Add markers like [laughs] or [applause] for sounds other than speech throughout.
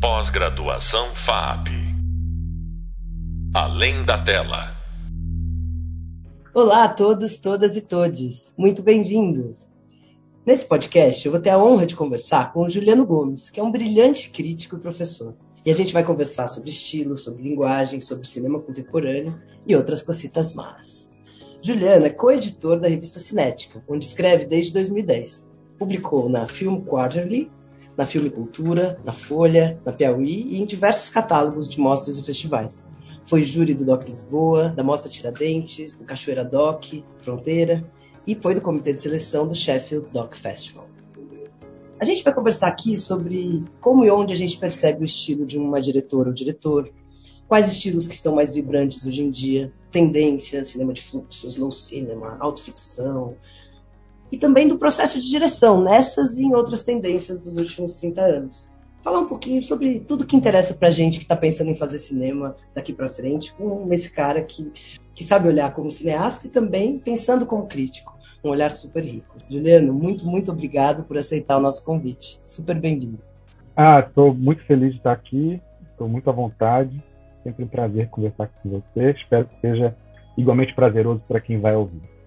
Pós-graduação FAP. Além da tela. Olá a todos, todas e todes. Muito bem-vindos. Nesse podcast, eu vou ter a honra de conversar com o Juliano Gomes, que é um brilhante crítico e professor. E a gente vai conversar sobre estilo, sobre linguagem, sobre cinema contemporâneo e outras cositas más. Juliano é co-editor da revista Cinética, onde escreve desde 2010. Publicou na Film Quarterly, na Filme Cultura, na Folha, na Piauí e em diversos catálogos de mostras e festivais. Foi júri do Doc Lisboa, da Mostra Tiradentes, do Cachoeira Doc, Fronteira, e foi do comitê de seleção do Sheffield Doc Festival. A gente vai conversar aqui sobre como e onde a gente percebe o estilo de uma diretora ou diretor, quais estilos que estão mais vibrantes hoje em dia, tendências, cinema de fluxo, slow cinema, autoficção, e também do processo de direção nessas e em outras tendências dos últimos 30 anos. Falar um pouquinho sobre tudo que interessa pra gente que está pensando em fazer cinema daqui para frente, com esse cara que, que sabe olhar como cineasta e também pensando como crítico um olhar super rico. Juliano, muito, muito obrigado por aceitar o nosso convite. Super bem-vindo. Ah, estou muito feliz de estar aqui, estou muito à vontade. Sempre um prazer conversar com você. Espero que seja igualmente prazeroso para quem vai ouvir.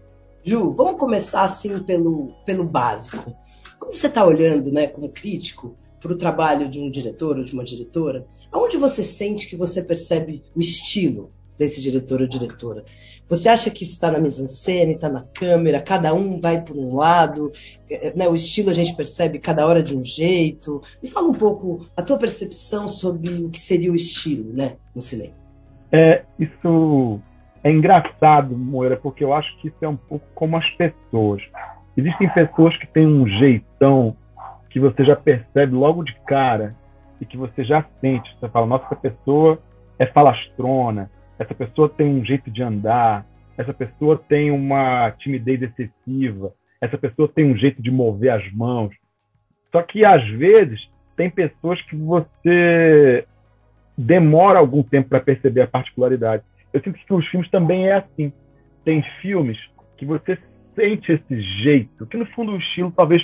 Ju, vamos começar assim pelo, pelo básico. Como você está olhando, né, como crítico, para o trabalho de um diretor ou de uma diretora, aonde você sente que você percebe o estilo desse diretor ou diretora? Você acha que isso está na mise-en-scène, está na câmera, cada um vai por um lado, é, né, o estilo a gente percebe cada hora de um jeito? Me fala um pouco a tua percepção sobre o que seria o estilo né, no cinema. É, isso é engraçado, Moira, porque eu acho que isso é um pouco como as pessoas. Existem pessoas que têm um jeitão que você já percebe logo de cara e que você já sente. Você fala, nossa, essa pessoa é falastrona, essa pessoa tem um jeito de andar, essa pessoa tem uma timidez excessiva, essa pessoa tem um jeito de mover as mãos. Só que às vezes tem pessoas que você demora algum tempo para perceber a particularidade. Eu sinto que os filmes também é assim. Tem filmes que você sente esse jeito, que no fundo o estilo talvez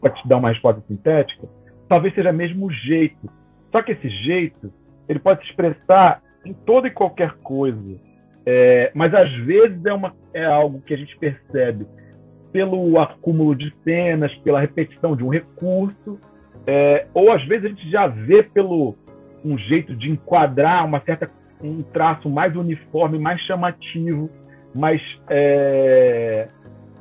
pode te dar uma resposta sintética, talvez seja mesmo o jeito. Só que esse jeito ele pode se expressar em toda e qualquer coisa. É, mas às vezes é, uma, é algo que a gente percebe pelo acúmulo de cenas, pela repetição de um recurso, é, ou às vezes a gente já vê pelo um jeito de enquadrar uma certa um traço mais uniforme, mais chamativo, mas é,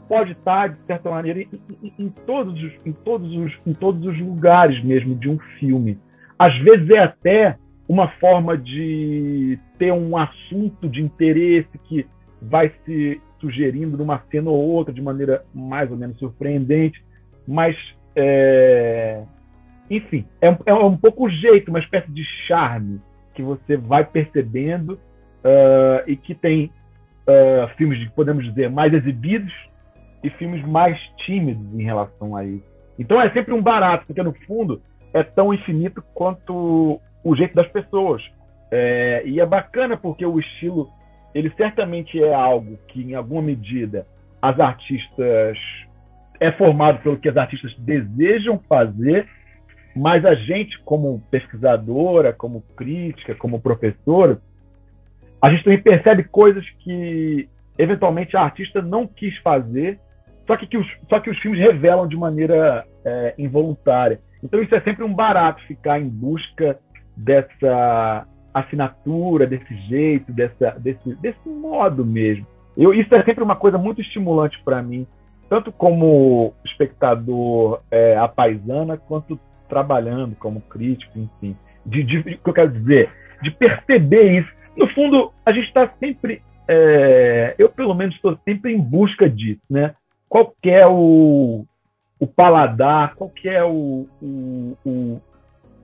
pode estar de certa maneira em, em, em, todos os, em todos os em todos os lugares mesmo de um filme. Às vezes é até uma forma de ter um assunto de interesse que vai se sugerindo numa cena ou outra de maneira mais ou menos surpreendente, mas é... enfim, é é um pouco o jeito, uma espécie de charme que você vai percebendo uh, e que tem uh, filmes, podemos dizer, mais exibidos e filmes mais tímidos em relação a isso. Então é sempre um barato, porque no fundo é tão infinito quanto o jeito das pessoas. É, e é bacana porque o estilo, ele certamente é algo que, em alguma medida, as artistas é formado pelo que as artistas desejam fazer, mas a gente, como pesquisadora, como crítica, como professora, a gente também percebe coisas que eventualmente a artista não quis fazer, só que, que os, só que os filmes revelam de maneira é, involuntária. Então isso é sempre um barato ficar em busca dessa assinatura, desse jeito, dessa, desse, desse modo mesmo. Eu, isso é sempre uma coisa muito estimulante para mim, tanto como espectador é, apaisana, quanto trabalhando como crítico, enfim. De, de, o que eu quero dizer? De perceber isso. No fundo, a gente está sempre. É, eu, pelo menos, estou sempre em busca disso, né? Qual é o, o paladar, qual é o, o, o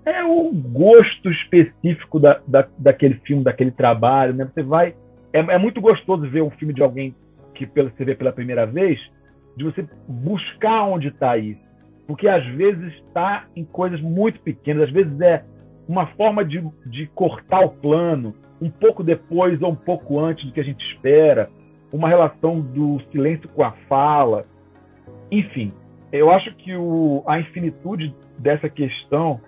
é o gosto específico da, da, daquele filme, daquele trabalho, né? Você vai é, é, muito gostoso ver um filme de alguém que você vê pela primeira vez, de você buscar onde está isso, porque às vezes está em coisas muito pequenas, às vezes é uma forma de, de cortar o plano um pouco depois ou um pouco antes do que a gente espera, uma relação do silêncio com a fala, enfim, eu acho que o, a infinitude dessa questão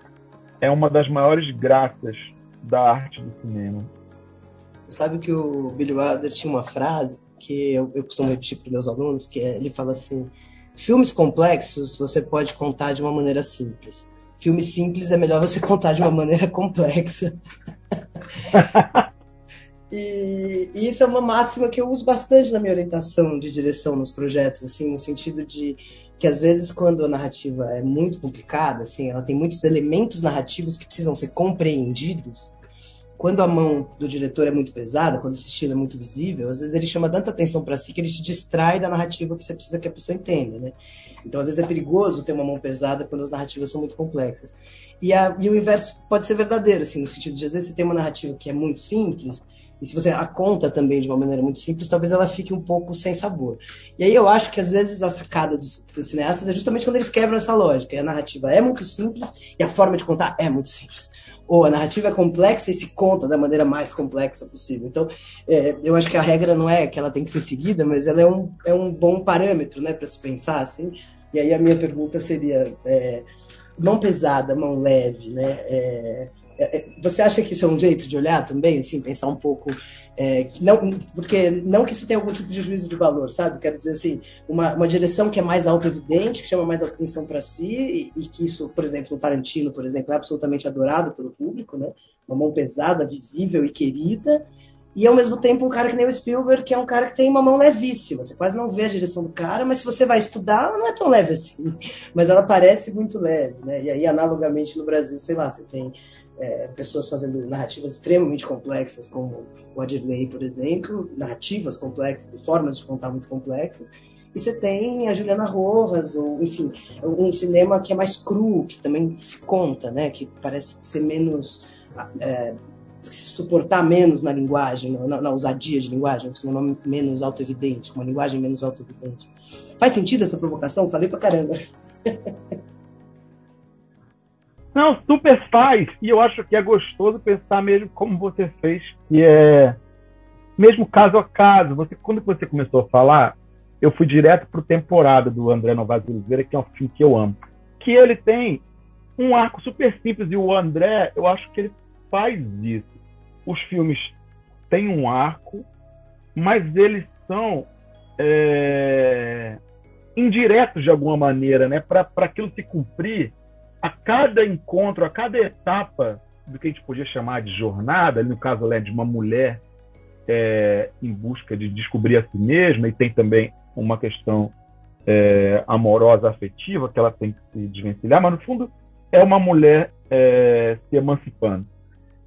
é uma das maiores graças da arte do cinema. Sabe que o Billy Wilder tinha uma frase que eu, eu costumo repetir para meus alunos, que é, ele fala assim: filmes complexos você pode contar de uma maneira simples. Filme simples é melhor você [laughs] contar de uma maneira complexa. [laughs] E, e, isso é uma máxima que eu uso bastante na minha orientação de direção nos projetos, assim, no sentido de que às vezes quando a narrativa é muito complicada, assim, ela tem muitos elementos narrativos que precisam ser compreendidos. Quando a mão do diretor é muito pesada, quando esse estilo é muito visível, às vezes ele chama tanta atenção para si que ele te distrai da narrativa que você precisa que a pessoa entenda, né? Então, às vezes é perigoso ter uma mão pesada quando as narrativas são muito complexas. E, a, e o inverso pode ser verdadeiro, assim, no sentido de às vezes você tem uma narrativa que é muito simples, e se você a conta também de uma maneira muito simples, talvez ela fique um pouco sem sabor. E aí eu acho que às vezes a sacada dos, dos cineastas é justamente quando eles quebram essa lógica. E a narrativa é muito simples e a forma de contar é muito simples. Ou a narrativa é complexa e se conta da maneira mais complexa possível. Então, é, eu acho que a regra não é que ela tem que ser seguida, mas ela é um, é um bom parâmetro né, para se pensar assim. E aí a minha pergunta seria: é, mão pesada, mão leve, né? É, você acha que isso é um jeito de olhar também, assim, pensar um pouco, é, não, porque não que isso tenha algum tipo de juízo de valor, sabe? Quero dizer assim, uma, uma direção que é mais auto-evidente, que chama mais atenção para si e, e, que isso, por exemplo, no Tarantino, por exemplo, é absolutamente adorado pelo público, né? Uma mão pesada, visível e querida, e ao mesmo tempo um cara que nem o Spielberg, que é um cara que tem uma mão levíssima. Você quase não vê a direção do cara, mas se você vai estudar, ela não é tão leve assim. [laughs] Mas ela parece muito leve, né? E aí, analogamente no Brasil, sei lá, você tem é, pessoas fazendo narrativas extremamente complexas, como o Adirley, por exemplo, narrativas complexas e formas de contar muito complexas. E você tem a Juliana Rojas, ou, enfim, um cinema que é mais cru, que também se conta, né? Que parece ser menos. É, suportar menos na linguagem, na, na ousadia de linguagem, um cinema menos autoevidente, uma linguagem menos autoevidente. Faz sentido essa provocação? Falei pra caramba. [laughs] Não, super faz. E eu acho que é gostoso pensar mesmo como você fez, que é mesmo caso a caso. Você, quando você começou a falar, eu fui direto pro temporada do André Novaes Oliveira, que é um filme que eu amo. Que ele tem um arco super simples e o André, eu acho que ele faz isso. Os filmes têm um arco, mas eles são é, indiretos de alguma maneira, né? Para aquilo se cumprir, a cada encontro, a cada etapa do que a gente podia chamar de jornada, no caso né, de uma mulher é, em busca de descobrir a si mesma, e tem também uma questão é, amorosa, afetiva, que ela tem que se desvencilhar, mas no fundo é uma mulher é, se emancipando.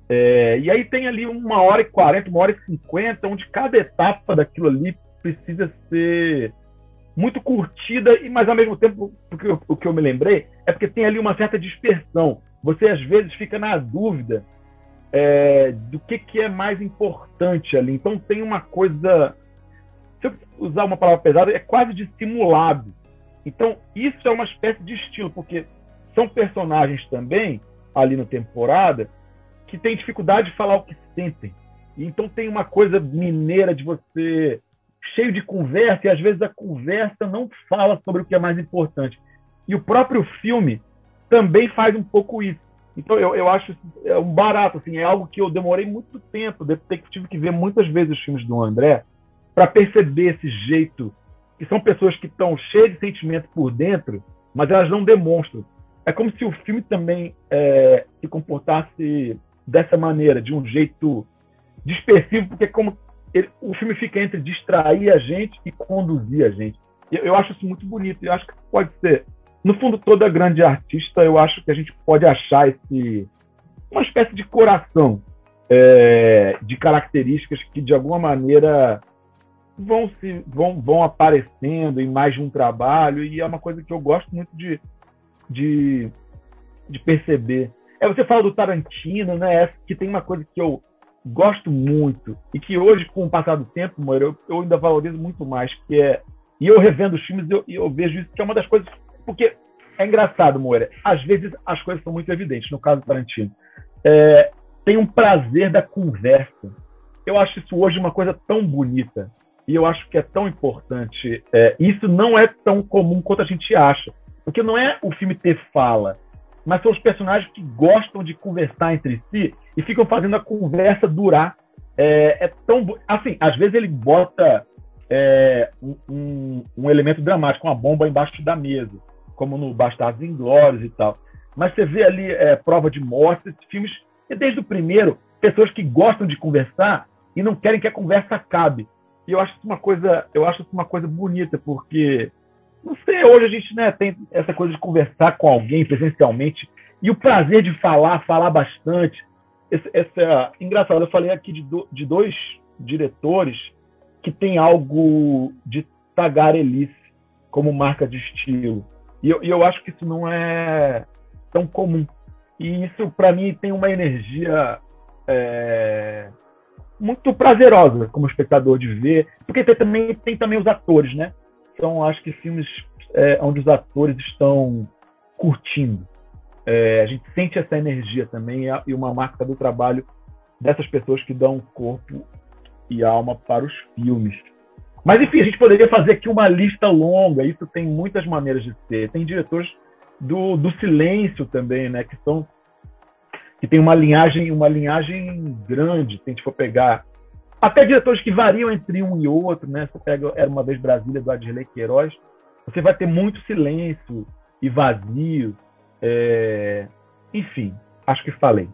É, e aí tem ali uma hora e quarenta, uma hora e cinquenta, onde cada etapa daquilo ali precisa ser muito curtida, mas ao mesmo tempo, porque o que eu me lembrei é porque tem ali uma certa dispersão. Você às vezes fica na dúvida é, do que, que é mais importante ali. Então tem uma coisa, se eu usar uma palavra pesada, é quase dissimulado. Então isso é uma espécie de estilo, porque são personagens também ali na temporada que têm dificuldade de falar o que sentem. Então tem uma coisa mineira de você cheio de conversa e às vezes a conversa não fala sobre o que é mais importante. E o próprio filme também faz um pouco isso. Então eu, eu acho é um barato, assim, é algo que eu demorei muito tempo, tive que ver muitas vezes os filmes do André para perceber esse jeito, que são pessoas que estão cheias de sentimento por dentro, mas elas não demonstram. É como se o filme também é, se comportasse dessa maneira, de um jeito dispersivo, porque como ele, o filme fica entre distrair a gente e conduzir a gente. Eu, eu acho isso muito bonito. Eu acho que pode ser, no fundo, toda grande artista, eu acho que a gente pode achar esse uma espécie de coração é, de características que de alguma maneira vão se vão, vão aparecendo em mais de um trabalho e é uma coisa que eu gosto muito de, de, de perceber. É, você fala do Tarantino, né? Que tem uma coisa que eu gosto muito e que hoje, com o passar do tempo, Moira, eu, eu ainda valorizo muito mais, que é e eu revendo os filmes eu, eu vejo isso que é uma das coisas porque é engraçado, Moira. Às vezes as coisas são muito evidentes. No caso do Tarantino, é, tem um prazer da conversa. Eu acho isso hoje uma coisa tão bonita e eu acho que é tão importante. É, isso não é tão comum quanto a gente acha, porque não é o filme ter fala, mas são os personagens que gostam de conversar entre si e ficam fazendo a conversa durar. É, é tão assim, às vezes ele bota é, um, um, elemento dramático, uma bomba embaixo da mesa, como no Bastardos Inglórios e tal. Mas você vê ali é, prova de morte, filmes, e desde o primeiro, pessoas que gostam de conversar e não querem que a conversa acabe. E eu acho isso uma coisa, eu acho uma coisa bonita, porque não sei, hoje a gente né, tem essa coisa de conversar com alguém presencialmente e o prazer de falar, falar bastante. Essa, engraçado, eu falei aqui de, do, de dois diretores que tem algo de tagarelice como marca de estilo. E eu, eu acho que isso não é tão comum. E isso, para mim, tem uma energia é, muito prazerosa como espectador de ver, porque tem também, tem também os atores, né? São, acho que, filmes é, onde os atores estão curtindo. É, a gente sente essa energia também e uma marca do trabalho dessas pessoas que dão corpo e alma para os filmes. Mas enfim, a gente poderia fazer aqui uma lista longa. Isso tem muitas maneiras de ser. Tem diretores do, do silêncio também, né? Que são que tem uma linhagem, uma linhagem grande. Se a gente for pegar até diretores que variam entre um e outro, né? Você pega Era uma vez Brasília do Adirley Queiroz, você vai ter muito silêncio e vazio. É... Enfim, acho que falei.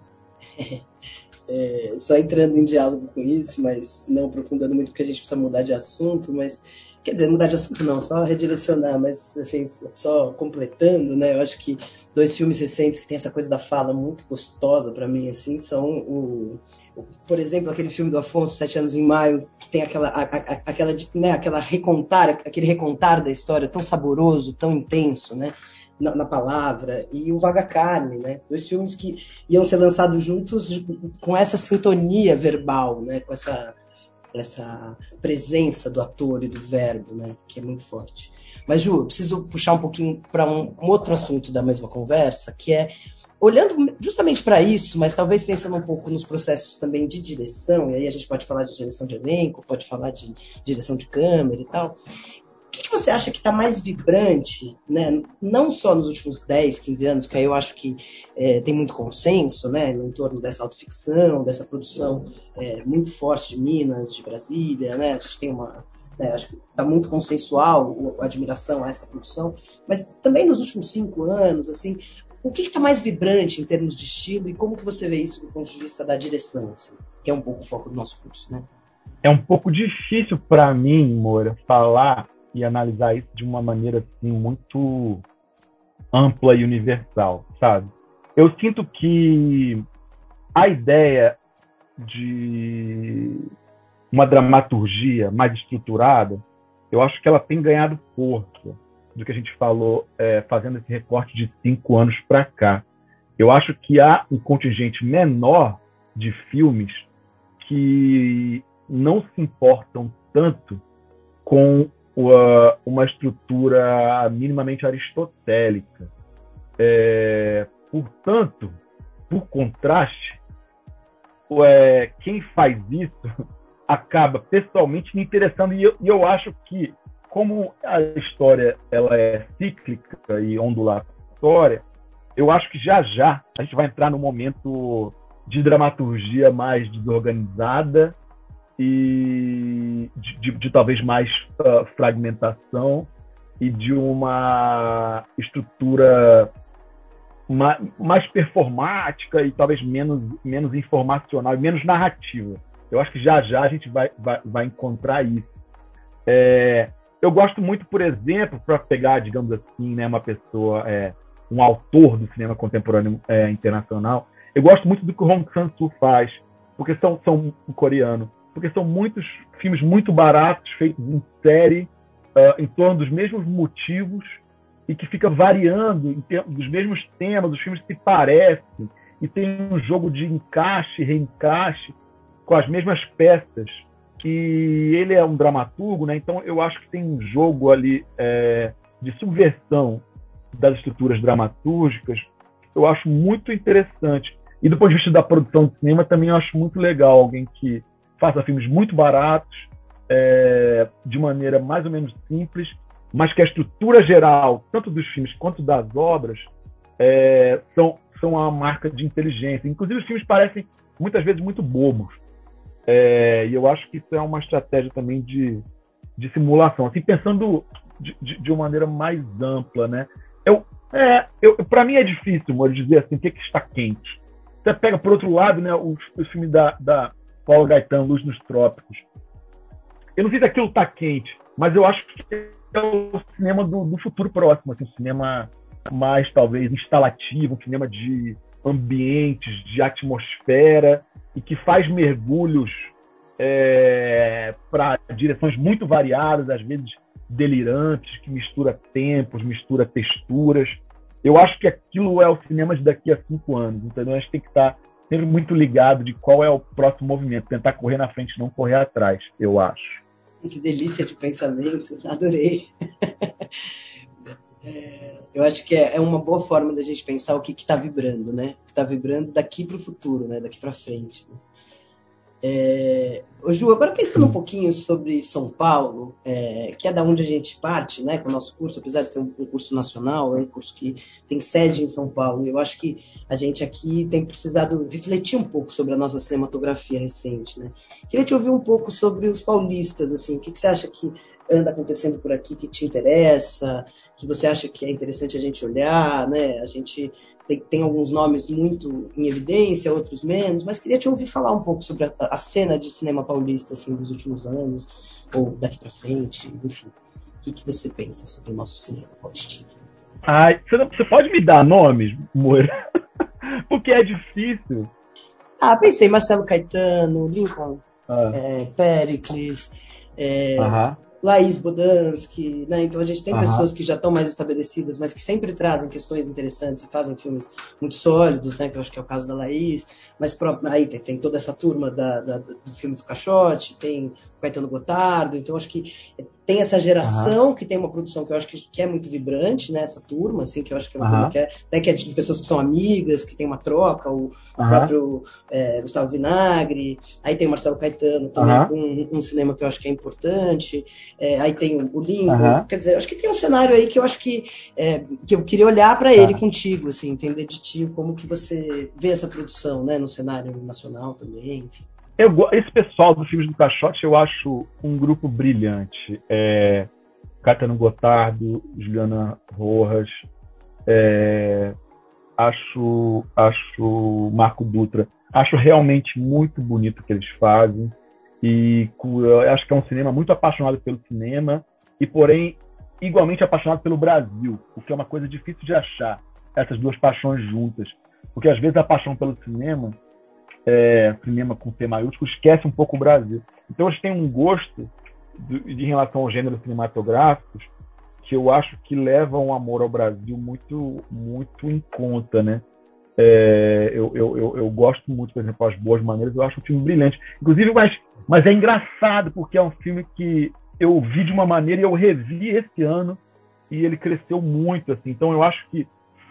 [laughs] é, só entrando em diálogo com isso, mas não aprofundando muito porque a gente precisa mudar de assunto, mas quer dizer, mudar de assunto não, só redirecionar, mas assim, só completando, né? Eu acho que dois filmes recentes que tem essa coisa da fala muito gostosa para mim, assim, são o, por exemplo, aquele filme do Afonso, Sete Anos em Maio, que tem aquela, a, a, aquela, né, aquela recontar, aquele recontar da história tão saboroso, tão intenso, né? na, na, palavra, e o Vaga Carne, né? Dois filmes que iam ser lançados juntos com essa sintonia verbal, né? Com essa, essa presença do ator e do verbo, né? Que é muito forte. Mas, Ju, eu preciso puxar um pouquinho para um, um outro assunto da mesma conversa, que é olhando justamente para isso, mas talvez pensando um pouco nos processos também de direção, e aí a gente pode falar de direção de elenco, pode falar de direção de câmera e tal, o que, que, você acha que está mais vibrante, né? não só nos últimos 10, 15 anos, que aí eu acho que é, tem muito consenso né? em torno dessa autoficção, dessa produção é, muito forte de Minas, de Brasília, né? a gente tem uma. Né, acho que está muito consensual a admiração a essa produção, mas também nos últimos cinco anos, assim, o que está mais vibrante em termos de estilo e como que você vê isso do ponto de vista da direção, assim, que é um pouco o foco do nosso curso, né? É um pouco difícil para mim, Moura, falar e analisar isso de uma maneira assim muito ampla e universal, sabe? Eu sinto que a ideia de uma dramaturgia mais estruturada, eu acho que ela tem ganhado força do que a gente falou é, fazendo esse recorte de cinco anos para cá. Eu acho que há um contingente menor de filmes que não se importam tanto com uma estrutura minimamente aristotélica. É, portanto, por contraste, é, quem faz isso [laughs] acaba pessoalmente me interessando e eu, e eu, acho que como a história ela é cíclica e ondulatória, eu acho que já já a gente vai entrar no momento de dramaturgia mais desorganizada e de, de, de talvez mais uh, fragmentação e de uma estrutura mais, mais performática e talvez menos, menos informacional e menos narrativa. Eu acho que já já a gente vai, vai, vai encontrar isso. É, eu gosto muito, por exemplo, para pegar, digamos assim, né, uma pessoa, é, um autor do cinema contemporâneo é, internacional, eu gosto muito do que o Hong Sang-soo faz, porque são, são um coreano porque são muitos filmes muito baratos, feitos em série, uh, em torno dos mesmos motivos e que fica variando em termos dos mesmos temas, os filmes se parecem e tem um jogo de encaixe, reencaixe com as mesmas peças. E ele é um dramaturgo, né? Então eu acho que tem um jogo ali é, de subversão das estruturas dramatúrgicas. Eu acho muito interessante. E do ponto de vista da produção de cinema também eu acho muito legal alguém que faça filmes muito baratos, é, de maneira mais ou menos simples, mas que a estrutura geral, tanto dos filmes quanto das obras, é, são, são uma marca de inteligência. Inclusive, os filmes parecem muitas vezes muito bobos. É, e eu acho que isso é uma estratégia também de, de simulação. Assim, pensando de, de, uma maneira mais ampla, né? Eu, é, eu, para mim é difícil, amor, dizer assim, o que, que está quente. Você pega, por outro lado, né, o, o filme da, da Paula Gaetan, Luz nos Trópicos. Eu não sei se aquilo está quente, mas eu acho que é o cinema do, do futuro próximo, assim, um cinema mais, talvez, instalativo, um cinema de ambientes, de atmosfera, e que faz mergulhos é, para direções muito variadas, às vezes delirantes, que mistura tempos, mistura texturas. Eu acho que aquilo é o cinema de daqui a cinco anos, então a gente tem que estar sempre muito ligado de qual é o próximo movimento, tentar correr na frente, não correr atrás, eu acho. Que delícia de pensamento, adorei. É, eu acho que é, é, uma boa forma da gente pensar o que está vibrando, né? O que está vibrando daqui para o futuro, né? Daqui para frente. Né? É, ô Ju, agora pensando um pouquinho sobre São Paulo, é, que é da onde a gente parte, né, com o nosso curso, apesar de ser um, um, curso nacional, é um curso que tem sede em São Paulo. Eu acho que a gente aqui tem precisado refletir um pouco sobre a nossa cinematografia recente, né? Queria te ouvir um pouco sobre os paulistas, assim, o que, que você acha que anda acontecendo por aqui que te interessa, que você acha que é interessante a gente olhar, né? A gente tem, tem, alguns nomes muito em evidência, outros menos, mas queria te ouvir falar um pouco sobre a, a cena de cinema paulista assim dos últimos anos ou daqui para frente, enfim. O que, que, você pensa sobre o nosso cinema paulistino? Ai, você, você pode me dar nomes, Moura? [laughs] Porque é difícil. Ah, pensei Marcelo Caetano, Lincoln, ah. é, Pericles, é, Laís Bodansky, né? Então a gente tem uhum. pessoas que já estão mais estabelecidas, mas que sempre trazem questões interessantes e fazem filmes muito sólidos, né? Que eu acho que é o caso da Laís. Mas aí tem, tem toda essa turma da, da, do filme do Caixote, tem o Caetano Gotardo. Então acho que tem essa geração uhum. que tem uma produção que eu acho que, que, é muito vibrante, né? Essa turma, assim, que eu acho que é uma uhum. turma que é, né, que é de pessoas que são amigas, que tem uma troca, o, próprio é, Gustavo Vinagre, aí tem o Marcelo Caetano também, um, um, cinema que eu acho que é importante, é, aí tem o Lingo, quer dizer, acho que tem um cenário aí que eu acho que, é, que eu queria olhar para ele tá. contigo, assim, entender de ti como que você vê essa produção, né, no cenário nacional também, enfim. Eu, esse pessoal dos filmes do Caixote eu acho um grupo brilhante. É, Catano Gotardo, Juliana Rojas, é, acho, acho Marco Dutra. Acho realmente muito bonito o que eles fazem. E acho que é um cinema muito apaixonado pelo cinema e, porém, igualmente apaixonado pelo Brasil, o que é uma coisa difícil de achar, essas duas paixões juntas. Porque às vezes a paixão pelo cinema é, cinema com C maiúsculo esquece um pouco o Brasil. Então eles têm um gosto de relação aos gêneros cinematográficos que eu acho que leva um amor ao Brasil muito muito em conta, né? É, eu, eu, eu, eu, gosto muito, por exemplo, As Boas Maneiras, eu acho um filme brilhante. Inclusive, mas, mas é engraçado, porque é um filme que eu vi de uma maneira e eu revi esse ano e ele cresceu muito, assim. Então eu acho que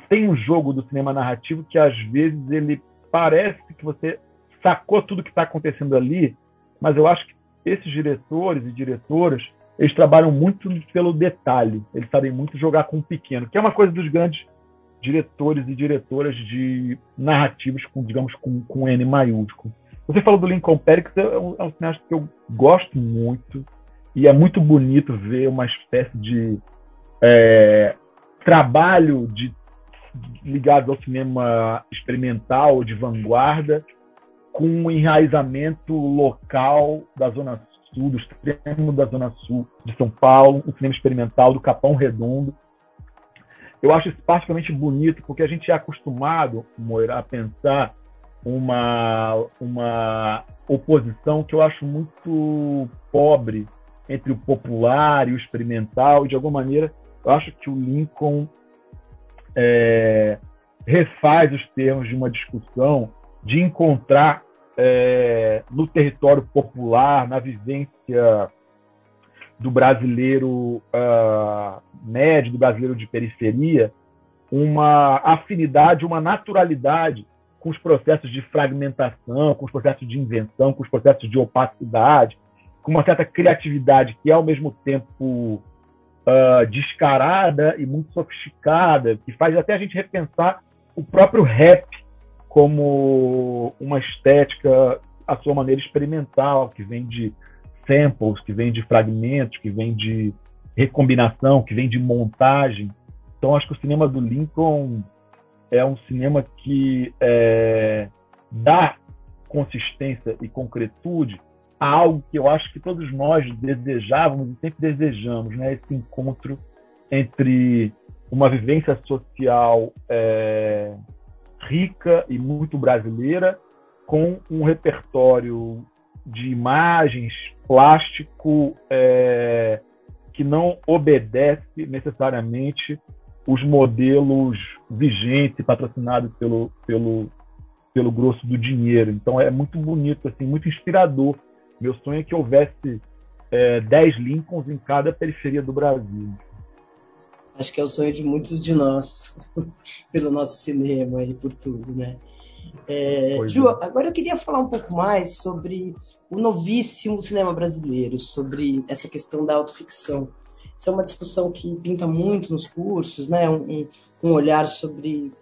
tem um jogo do cinema narrativo que às vezes ele parece que você sacou tudo que está acontecendo ali, mas eu acho que esses diretores e diretoras eles trabalham muito pelo detalhe, eles sabem muito jogar com o pequeno, que é uma coisa dos grandes diretores e diretoras de narrativas com, digamos, com, com N maiúsculo. Você falou do Lincoln Perix, é um, é um cineasta que eu gosto muito e é muito bonito ver uma espécie de é, trabalho de ligado ao cinema experimental de vanguarda com um enraizamento local da Zona Sul, do extremo da Zona Sul de São Paulo, um cinema experimental do Capão Redondo. Eu acho isso particularmente bonito, porque a gente é acostumado, Moira, a pensar uma, uma oposição que eu acho muito pobre entre o popular e o experimental, e de alguma maneira eu acho que o Lincoln é, refaz os termos de uma discussão de encontrar é, no território popular, na vivência do brasileiro uh, médio, do brasileiro de periferia, uma afinidade, uma naturalidade com os processos de fragmentação, com os processos de invenção, com os processos de opacidade, com uma certa criatividade que é ao mesmo tempo uh, descarada e muito sofisticada, que faz até a gente repensar o próprio rap como uma estética à sua maneira experimental, que vem de samples, que vem de fragmentos, que vem de recombinação, que vem de montagem. Então, acho que o cinema do Lincoln é um cinema que é, dá consistência e concretude a algo que eu acho que todos nós desejávamos e sempre desejamos, né? Esse encontro entre uma vivência social é, rica e muito brasileira com um repertório de imagens, plástico, é, que não obedece necessariamente os modelos vigentes patrocinados pelo, pelo, pelo grosso do dinheiro. Então é muito bonito, assim, muito inspirador. Meu sonho é que houvesse é, 10 Lincolns em cada periferia do Brasil. Acho que é o sonho de muitos de nós, [laughs] pelo nosso cinema e por tudo, né? É, Ju, é. agora eu queria falar um pouco mais sobre o novíssimo cinema brasileiro, sobre essa questão da autoficção. Isso é uma discussão que pinta muito nos cursos, né? um, um olhar sobre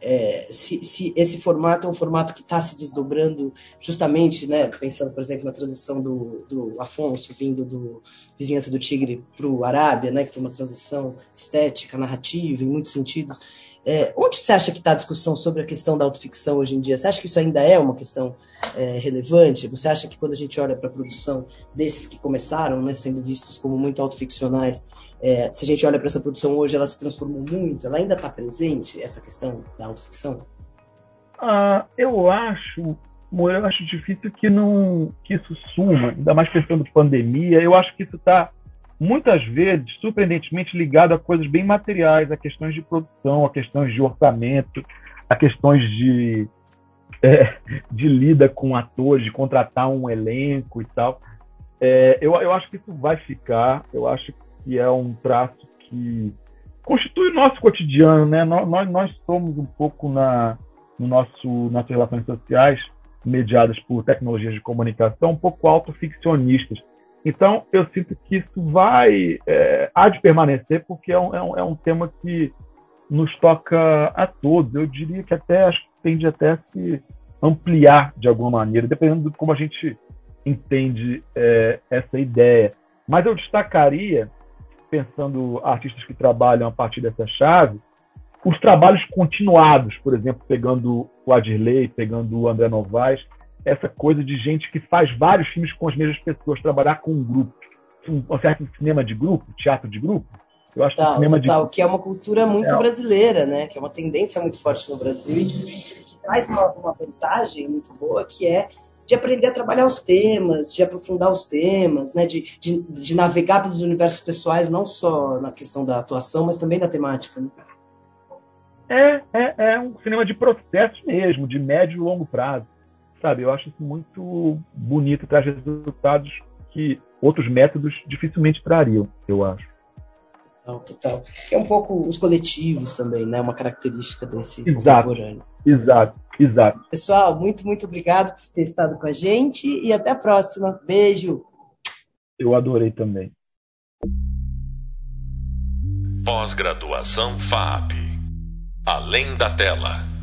é, se, se, esse formato é um formato que está se desdobrando justamente, né, pensando, por exemplo, na transição do, do Afonso vindo do Vizinhança do Tigre para o Arábia, né, que foi uma transição estética, narrativa, em muitos sentidos. É, onde você acha que está a discussão sobre a questão da autoficção hoje em dia? Você acha que isso ainda é uma questão é, relevante? Você acha que quando a gente olha para a produção desses que começaram, né, sendo vistos como muito autoficcionais, é, se a gente olha para essa produção hoje, ela se transformou muito? Ela ainda está presente, essa questão da autoficção? Ah, eu acho, eu acho difícil que, não, que isso suma, ainda mais pensando pandemia. Eu acho que isso está, muitas vezes, surpreendentemente ligado a coisas bem materiais, a questões de produção, a questões de orçamento, a questões de, é, de lida com atores, de contratar um elenco e tal. É, eu, eu acho que isso vai ficar. Eu acho que é um traço que constitui o nosso cotidiano, né? Nós, nós somos um pouco na no nosso nossas relações sociais mediadas por tecnologias de comunicação um pouco autoficcionistas. Então eu sinto que isso vai é, há de permanecer porque é um, é um, é um tema que nos toca a todos. Eu diria que até acho que tende até a se ampliar de alguma maneira, dependendo de como a gente entende é, essa ideia. Mas eu destacaria pensando artistas que trabalham a partir dessa chave, os trabalhos continuados, por exemplo, pegando o Adirley, pegando o André Novaes, essa coisa de gente que faz vários filmes com as mesmas pessoas, trabalhar com um grupo. Um certo cinema de grupo, teatro de grupo. Eu acho total, que cinema total, de... que é uma cultura muito é. brasileira, né? Que é uma tendência muito forte no Brasil e que, que traz uma, uma vantagem muito boa, que é de aprender a trabalhar os temas, de aprofundar os temas, né, de, de, de, navegar pelos universos pessoais, não só na questão da atuação, mas também da temática. Né? É, é, é um cinema de processo mesmo, de médio e longo prazo. Sabe, eu acho isso muito bonito, traz resultados que outros métodos dificilmente trariam, eu acho. Total, total. É um pouco os coletivos também, né? Uma característica desse exato, contemporâneo. Exato, exato. Pessoal, muito, muito obrigado por ter estado com a gente e até a próxima. Beijo. Eu adorei também. Pós-graduação FAP. Além da tela.